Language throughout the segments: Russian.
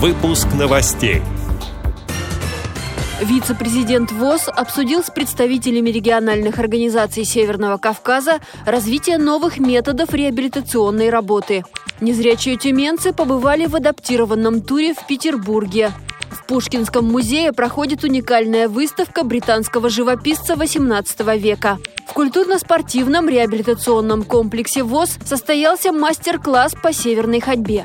Выпуск новостей. Вице-президент ВОЗ обсудил с представителями региональных организаций Северного Кавказа развитие новых методов реабилитационной работы. Незрячие тюменцы побывали в адаптированном туре в Петербурге. В Пушкинском музее проходит уникальная выставка британского живописца XVIII века. В культурно-спортивном реабилитационном комплексе ВОЗ состоялся мастер-класс по северной ходьбе.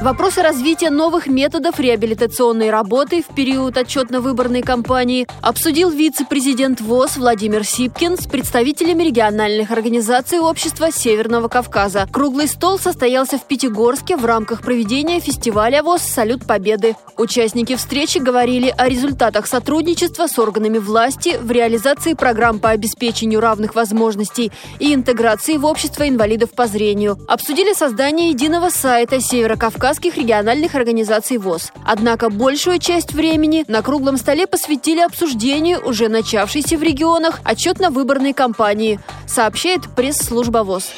Вопросы развития новых методов реабилитационной работы в период отчетно-выборной кампании обсудил вице-президент ВОЗ Владимир Сипкин с представителями региональных организаций общества Северного Кавказа. Круглый стол состоялся в Пятигорске в рамках проведения фестиваля ВОЗ «Салют Победы». Участники встречи говорили о результатах сотрудничества с органами власти в реализации программ по обеспечению равных возможностей и интеграции в общество инвалидов по зрению. Обсудили создание единого сайта Северо-Кавказа Кавказских региональных организаций ВОЗ. Однако большую часть времени на круглом столе посвятили обсуждению уже начавшейся в регионах отчетно-выборной кампании, сообщает пресс-служба ВОЗ.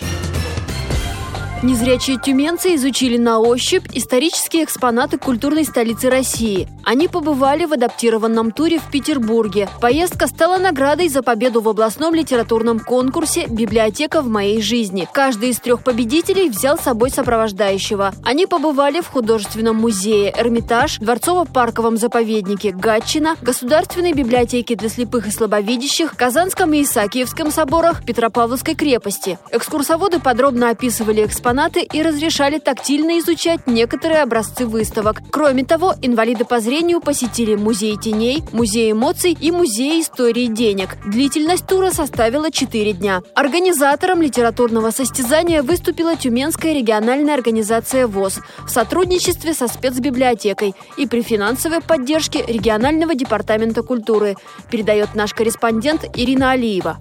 Незрячие тюменцы изучили на ощупь исторические экспонаты культурной столицы России. Они побывали в адаптированном туре в Петербурге. Поездка стала наградой за победу в областном литературном конкурсе «Библиотека в моей жизни». Каждый из трех победителей взял с собой сопровождающего. Они побывали в художественном музее «Эрмитаж», Дворцово-парковом заповеднике «Гатчина», Государственной библиотеке для слепых и слабовидящих, Казанском и Исаакиевском соборах, Петропавловской крепости. Экскурсоводы подробно описывали экспонаты и разрешали тактильно изучать некоторые образцы выставок. Кроме того, инвалиды по зрению посетили музей теней, музей эмоций и музей истории денег. Длительность тура составила 4 дня. Организатором литературного состязания выступила Тюменская региональная организация ВОЗ в сотрудничестве со спецбиблиотекой и при финансовой поддержке регионального департамента культуры, передает наш корреспондент Ирина Алиева.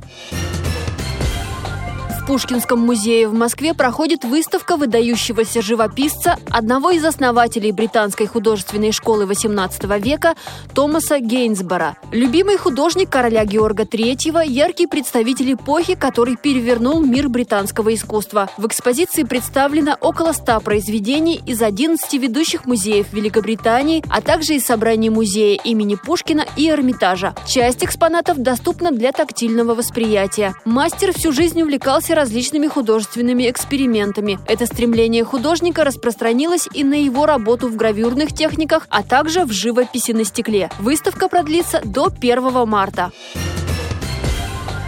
Пушкинском музее в Москве проходит выставка выдающегося живописца, одного из основателей британской художественной школы XVIII века Томаса Гейнсбора. Любимый художник короля Георга III, яркий представитель эпохи, который перевернул мир британского искусства. В экспозиции представлено около 100 произведений из 11 ведущих музеев Великобритании, а также из собраний музея имени Пушкина и Эрмитажа. Часть экспонатов доступна для тактильного восприятия. Мастер всю жизнь увлекался различными художественными экспериментами. Это стремление художника распространилось и на его работу в гравюрных техниках, а также в живописи на стекле. Выставка продлится до 1 марта.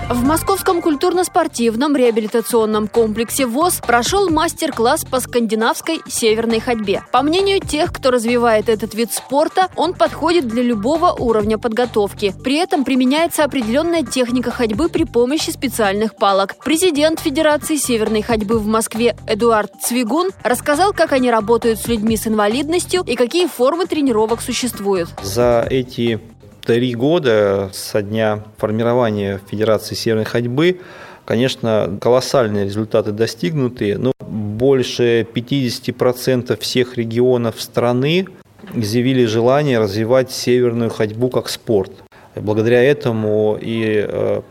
В Московском культурно-спортивном реабилитационном комплексе ВОЗ прошел мастер-класс по скандинавской северной ходьбе. По мнению тех, кто развивает этот вид спорта, он подходит для любого уровня подготовки. При этом применяется определенная техника ходьбы при помощи специальных палок. Президент Федерации северной ходьбы в Москве Эдуард Цвигун рассказал, как они работают с людьми с инвалидностью и какие формы тренировок существуют. За эти три года со дня формирования Федерации Северной ходьбы, конечно, колоссальные результаты достигнуты, но больше 50% всех регионов страны изъявили желание развивать северную ходьбу как спорт. Благодаря этому и э,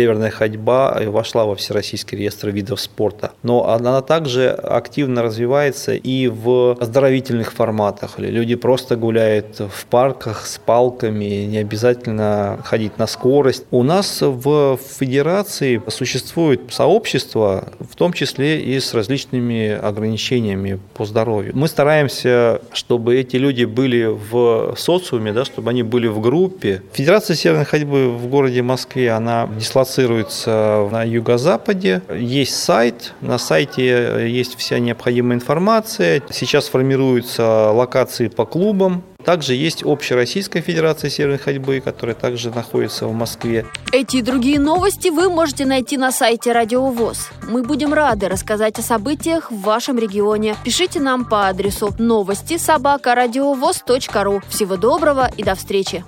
северная ходьба вошла во Всероссийский реестр видов спорта. Но она также активно развивается и в оздоровительных форматах. Люди просто гуляют в парках с палками, не обязательно ходить на скорость. У нас в федерации существует сообщество, в том числе и с различными ограничениями по здоровью. Мы стараемся, чтобы эти люди были в социуме, да, чтобы они были в группе. Федерация северной ходьбы в городе Москве, она дислоцируется на юго-западе. Есть сайт, на сайте есть вся необходимая информация. Сейчас формируются локации по клубам, также есть Общероссийская Федерация Северной ходьбы, которая также находится в Москве. Эти и другие новости вы можете найти на сайте Радио ВОЗ. Мы будем рады рассказать о событиях в вашем регионе. Пишите нам по адресу новости собака ру. Всего доброго и до встречи!